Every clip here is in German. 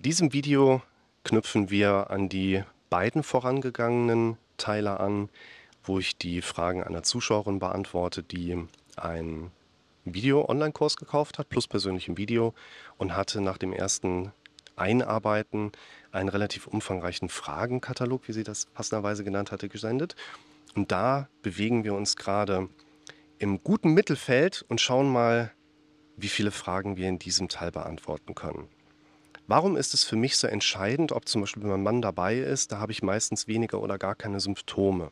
diesem Video knüpfen wir an die beiden vorangegangenen Teile an, wo ich die Fragen einer Zuschauerin beantworte, die einen Video-Online-Kurs gekauft hat, plus persönlichem Video und hatte nach dem ersten Einarbeiten einen relativ umfangreichen Fragenkatalog, wie sie das passenderweise genannt hatte, gesendet. Und da bewegen wir uns gerade im guten Mittelfeld und schauen mal, wie viele Fragen wir in diesem Teil beantworten können. Warum ist es für mich so entscheidend, ob zum Beispiel mein Mann dabei ist? Da habe ich meistens weniger oder gar keine Symptome.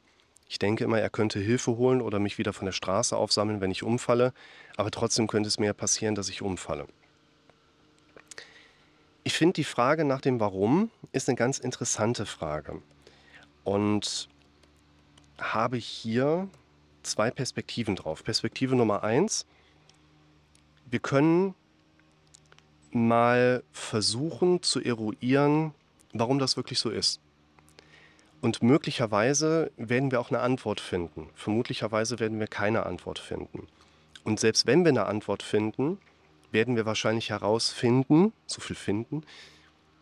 Ich denke immer, er könnte Hilfe holen oder mich wieder von der Straße aufsammeln, wenn ich umfalle, aber trotzdem könnte es mir passieren, dass ich umfalle. Ich finde die Frage nach dem Warum ist eine ganz interessante Frage und habe hier zwei Perspektiven drauf. Perspektive Nummer eins, wir können mal versuchen zu eruieren, warum das wirklich so ist. Und möglicherweise werden wir auch eine Antwort finden. Vermutlicherweise werden wir keine Antwort finden. Und selbst wenn wir eine Antwort finden, werden wir wahrscheinlich herausfinden, so viel finden,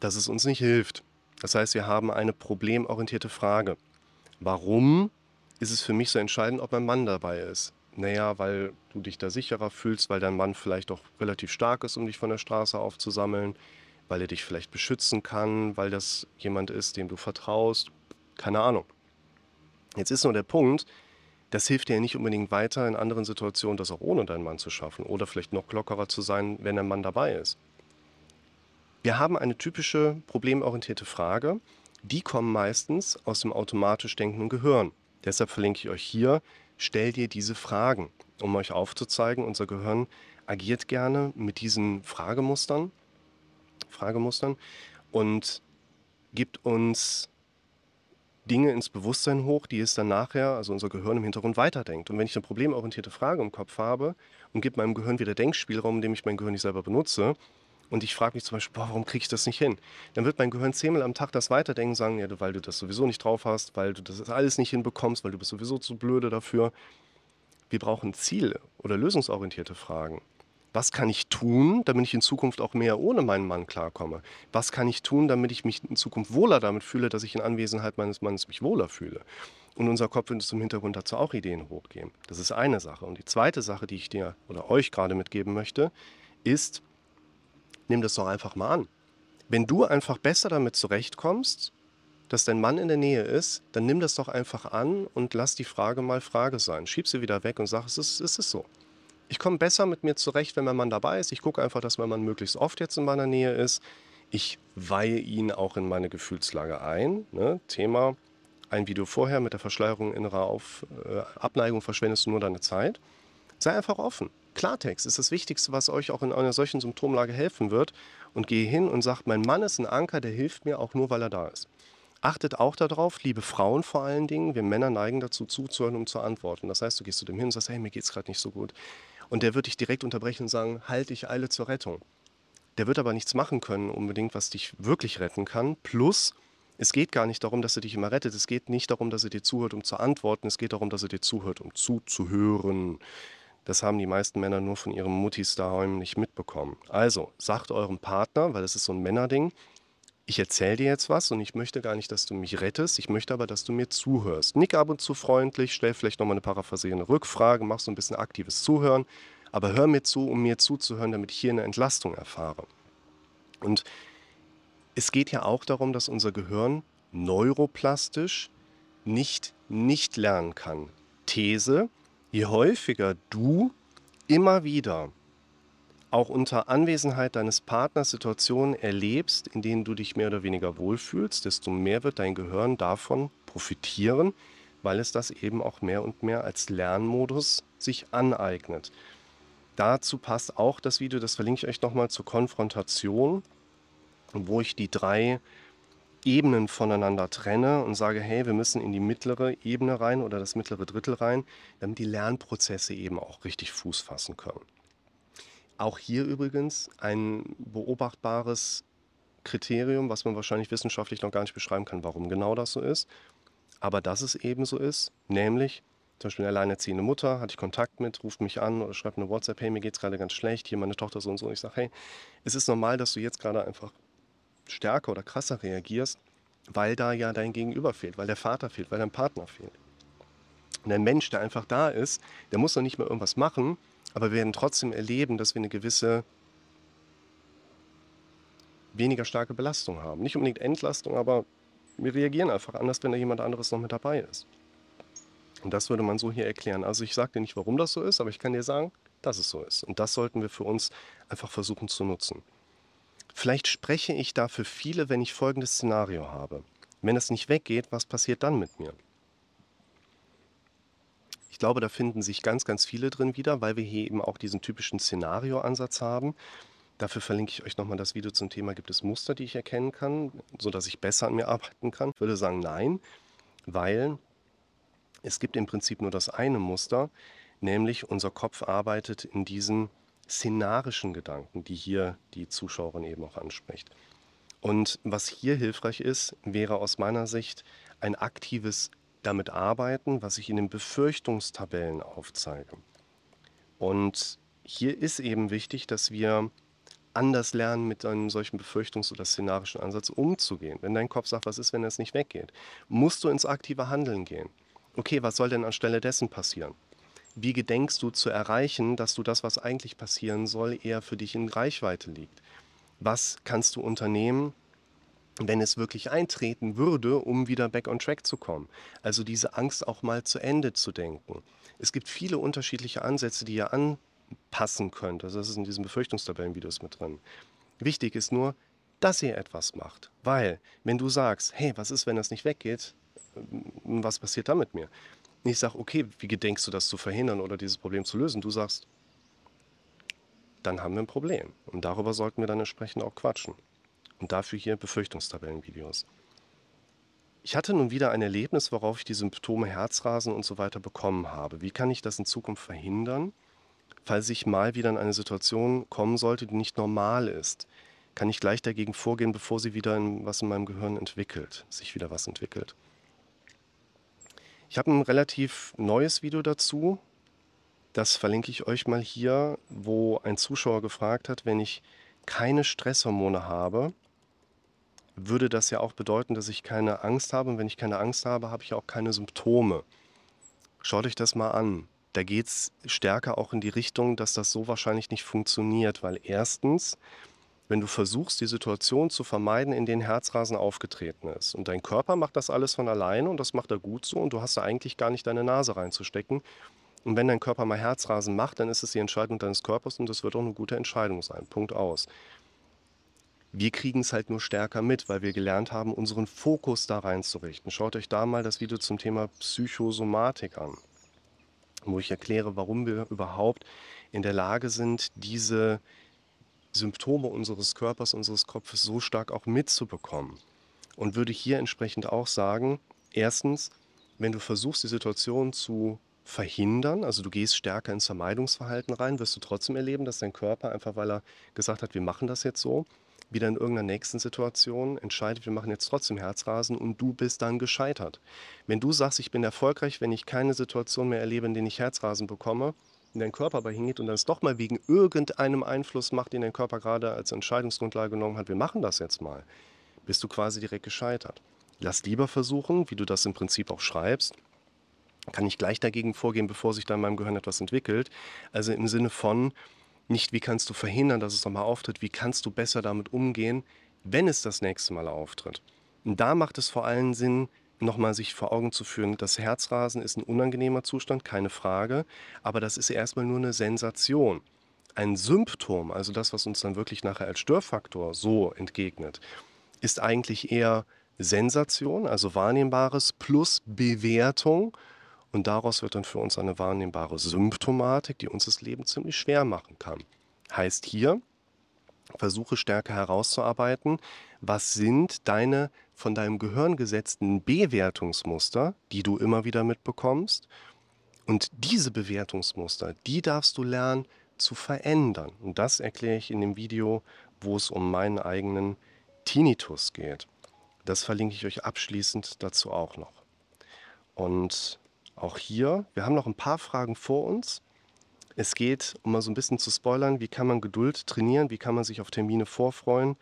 dass es uns nicht hilft. Das heißt, wir haben eine problemorientierte Frage. Warum ist es für mich so entscheidend, ob mein Mann dabei ist? Naja, weil du dich da sicherer fühlst, weil dein Mann vielleicht auch relativ stark ist, um dich von der Straße aufzusammeln, weil er dich vielleicht beschützen kann, weil das jemand ist, dem du vertraust. Keine Ahnung. Jetzt ist nur der Punkt, das hilft dir ja nicht unbedingt weiter in anderen Situationen, das auch ohne deinen Mann zu schaffen oder vielleicht noch lockerer zu sein, wenn dein Mann dabei ist. Wir haben eine typische problemorientierte Frage. Die kommen meistens aus dem automatisch denkenden Gehirn. Deshalb verlinke ich euch hier stell dir diese Fragen, um euch aufzuzeigen, unser Gehirn agiert gerne mit diesen Fragemustern, Fragemustern und gibt uns Dinge ins Bewusstsein hoch, die es dann nachher, also unser Gehirn im Hintergrund weiterdenkt. Und wenn ich eine problemorientierte Frage im Kopf habe und gebe meinem Gehirn wieder Denkspielraum, indem ich mein Gehirn nicht selber benutze, und ich frage mich zum Beispiel, boah, warum kriege ich das nicht hin? Dann wird mein Gehirn zehnmal am Tag das weiterdenken sagen, ja, weil du das sowieso nicht drauf hast, weil du das alles nicht hinbekommst, weil du bist sowieso zu blöde dafür. Wir brauchen Ziele oder lösungsorientierte Fragen. Was kann ich tun, damit ich in Zukunft auch mehr ohne meinen Mann klarkomme? Was kann ich tun, damit ich mich in Zukunft wohler damit fühle, dass ich in Anwesenheit meines Mannes mich wohler fühle? Und unser Kopf wird uns im Hintergrund dazu auch Ideen hochgeben. Das ist eine Sache. Und die zweite Sache, die ich dir oder euch gerade mitgeben möchte, ist, nimm das doch einfach mal an. Wenn du einfach besser damit zurechtkommst, dass dein Mann in der Nähe ist, dann nimm das doch einfach an und lass die Frage mal Frage sein. Schieb sie wieder weg und sag, es ist, es ist so. Ich komme besser mit mir zurecht, wenn mein Mann dabei ist. Ich gucke einfach, dass mein Mann möglichst oft jetzt in meiner Nähe ist. Ich weihe ihn auch in meine Gefühlslage ein. Ne? Thema, ein Video vorher mit der Verschleierung innerer Auf, äh, Abneigung verschwendest du nur deine Zeit. Sei einfach offen. Klartext ist das Wichtigste, was euch auch in einer solchen Symptomlage helfen wird. Und gehe hin und sagt, mein Mann ist ein Anker, der hilft mir auch nur, weil er da ist. Achtet auch darauf, liebe Frauen vor allen Dingen, wir Männer neigen dazu zuzuhören, um zu antworten. Das heißt, du gehst zu dem hin und sagst, hey, mir geht es gerade nicht so gut. Und der wird dich direkt unterbrechen und sagen, halt, ich eile zur Rettung. Der wird aber nichts machen können, unbedingt, was dich wirklich retten kann. Plus, es geht gar nicht darum, dass er dich immer rettet. Es geht nicht darum, dass er dir zuhört, um zu antworten. Es geht darum, dass er dir zuhört, um zuzuhören. Das haben die meisten Männer nur von ihren Muttis daheim nicht mitbekommen. Also, sagt eurem Partner, weil das ist so ein Männerding, ich erzähle dir jetzt was und ich möchte gar nicht, dass du mich rettest, ich möchte aber, dass du mir zuhörst. Nick ab und zu freundlich, stell vielleicht nochmal eine paraphrasierende Rückfrage, mach so ein bisschen aktives Zuhören, aber hör mir zu, um mir zuzuhören, damit ich hier eine Entlastung erfahre. Und es geht ja auch darum, dass unser Gehirn neuroplastisch nicht nicht lernen kann. These, Je häufiger du immer wieder auch unter Anwesenheit deines Partners Situationen erlebst, in denen du dich mehr oder weniger wohlfühlst, desto mehr wird dein Gehirn davon profitieren, weil es das eben auch mehr und mehr als Lernmodus sich aneignet. Dazu passt auch das Video, das verlinke ich euch nochmal zur Konfrontation, wo ich die drei Ebenen voneinander trenne und sage, hey, wir müssen in die mittlere Ebene rein oder das mittlere Drittel rein, damit die Lernprozesse eben auch richtig Fuß fassen können. Auch hier übrigens ein beobachtbares Kriterium, was man wahrscheinlich wissenschaftlich noch gar nicht beschreiben kann, warum genau das so ist. Aber dass es eben so ist, nämlich zum Beispiel eine alleinerziehende Mutter, hatte ich Kontakt mit, ruft mich an oder schreibt eine WhatsApp, hey, mir geht es gerade ganz schlecht, hier meine Tochter so und so. Ich sage, hey, es ist normal, dass du jetzt gerade einfach stärker oder krasser reagierst, weil da ja dein Gegenüber fehlt, weil der Vater fehlt, weil dein Partner fehlt. Und ein Mensch, der einfach da ist, der muss noch nicht mehr irgendwas machen, aber wir werden trotzdem erleben, dass wir eine gewisse weniger starke Belastung haben. Nicht unbedingt Entlastung, aber wir reagieren einfach anders, wenn da jemand anderes noch mit dabei ist. Und das würde man so hier erklären. Also ich sage dir nicht, warum das so ist, aber ich kann dir sagen, dass es so ist. Und das sollten wir für uns einfach versuchen zu nutzen. Vielleicht spreche ich da für viele, wenn ich folgendes Szenario habe. Wenn es nicht weggeht, was passiert dann mit mir? Ich glaube, da finden sich ganz, ganz viele drin wieder, weil wir hier eben auch diesen typischen Szenarioansatz haben. Dafür verlinke ich euch nochmal das Video zum Thema, gibt es Muster, die ich erkennen kann, sodass ich besser an mir arbeiten kann. Ich würde sagen, nein, weil es gibt im Prinzip nur das eine Muster, nämlich unser Kopf arbeitet in diesen szenarischen Gedanken, die hier die Zuschauerin eben auch anspricht. Und was hier hilfreich ist, wäre aus meiner Sicht ein aktives damit arbeiten, was ich in den Befürchtungstabellen aufzeige. Und hier ist eben wichtig, dass wir anders lernen, mit einem solchen Befürchtungs- oder szenarischen Ansatz umzugehen. Wenn dein Kopf sagt, was ist, wenn es nicht weggeht, musst du ins aktive Handeln gehen. Okay, was soll denn anstelle dessen passieren? Wie gedenkst du zu erreichen, dass du das, was eigentlich passieren soll, eher für dich in Reichweite liegt? Was kannst du unternehmen, wenn es wirklich eintreten würde, um wieder back on track zu kommen? Also diese Angst auch mal zu Ende zu denken. Es gibt viele unterschiedliche Ansätze, die ihr anpassen könnt. Also das ist in diesen Befürchtungstabellenvideos mit drin. Wichtig ist nur, dass ihr etwas macht. Weil, wenn du sagst, hey, was ist, wenn das nicht weggeht? Was passiert dann mit mir? Ich sage, okay, wie gedenkst du das zu verhindern oder dieses Problem zu lösen? Du sagst, dann haben wir ein Problem. Und darüber sollten wir dann entsprechend auch quatschen. Und dafür hier Befürchtungstabellenvideos. Ich hatte nun wieder ein Erlebnis, worauf ich die Symptome Herzrasen und so weiter bekommen habe. Wie kann ich das in Zukunft verhindern, falls ich mal wieder in eine Situation kommen sollte, die nicht normal ist? Kann ich gleich dagegen vorgehen, bevor sie wieder in, was in meinem Gehirn entwickelt, sich wieder was entwickelt? Ich habe ein relativ neues Video dazu. Das verlinke ich euch mal hier, wo ein Zuschauer gefragt hat, wenn ich keine Stresshormone habe, würde das ja auch bedeuten, dass ich keine Angst habe. Und wenn ich keine Angst habe, habe ich auch keine Symptome. Schaut euch das mal an. Da geht es stärker auch in die Richtung, dass das so wahrscheinlich nicht funktioniert, weil erstens wenn du versuchst, die Situation zu vermeiden, in denen Herzrasen aufgetreten ist. Und dein Körper macht das alles von alleine und das macht er gut so und du hast da eigentlich gar nicht deine Nase reinzustecken. Und wenn dein Körper mal Herzrasen macht, dann ist es die Entscheidung deines Körpers und das wird auch eine gute Entscheidung sein. Punkt aus. Wir kriegen es halt nur stärker mit, weil wir gelernt haben, unseren Fokus da reinzurichten. Schaut euch da mal das Video zum Thema Psychosomatik an, wo ich erkläre, warum wir überhaupt in der Lage sind, diese Symptome unseres Körpers, unseres Kopfes so stark auch mitzubekommen. Und würde hier entsprechend auch sagen, erstens, wenn du versuchst, die Situation zu verhindern, also du gehst stärker ins Vermeidungsverhalten rein, wirst du trotzdem erleben, dass dein Körper einfach, weil er gesagt hat, wir machen das jetzt so, wieder in irgendeiner nächsten Situation entscheidet, wir machen jetzt trotzdem Herzrasen und du bist dann gescheitert. Wenn du sagst, ich bin erfolgreich, wenn ich keine Situation mehr erlebe, in der ich Herzrasen bekomme, in deinen Körper aber hingeht und dann es doch mal wegen irgendeinem Einfluss macht, den dein Körper gerade als Entscheidungsgrundlage genommen hat, wir machen das jetzt mal, bist du quasi direkt gescheitert. Lass lieber versuchen, wie du das im Prinzip auch schreibst, kann ich gleich dagegen vorgehen, bevor sich da in meinem Gehirn etwas entwickelt. Also im Sinne von, nicht wie kannst du verhindern, dass es nochmal auftritt, wie kannst du besser damit umgehen, wenn es das nächste Mal auftritt. Und da macht es vor allem Sinn, nochmal sich vor Augen zu führen, das Herzrasen ist ein unangenehmer Zustand, keine Frage, aber das ist erstmal nur eine Sensation. Ein Symptom, also das, was uns dann wirklich nachher als Störfaktor so entgegnet, ist eigentlich eher Sensation, also Wahrnehmbares plus Bewertung. Und daraus wird dann für uns eine wahrnehmbare Symptomatik, die uns das Leben ziemlich schwer machen kann. Heißt hier, versuche stärker herauszuarbeiten, was sind deine von deinem Gehirn gesetzten Bewertungsmuster, die du immer wieder mitbekommst. Und diese Bewertungsmuster, die darfst du lernen zu verändern. Und das erkläre ich in dem Video, wo es um meinen eigenen Tinnitus geht. Das verlinke ich euch abschließend dazu auch noch. Und auch hier, wir haben noch ein paar Fragen vor uns. Es geht, um mal so ein bisschen zu spoilern, wie kann man Geduld trainieren, wie kann man sich auf Termine vorfreuen,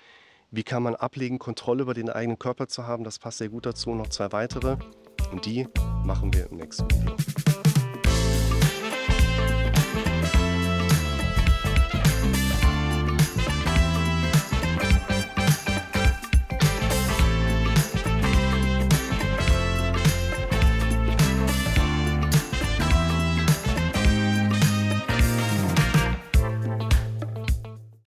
Wie kann man ablegen, Kontrolle über den eigenen Körper zu haben? Das passt sehr gut dazu. Noch zwei weitere. Und die machen wir im nächsten Video.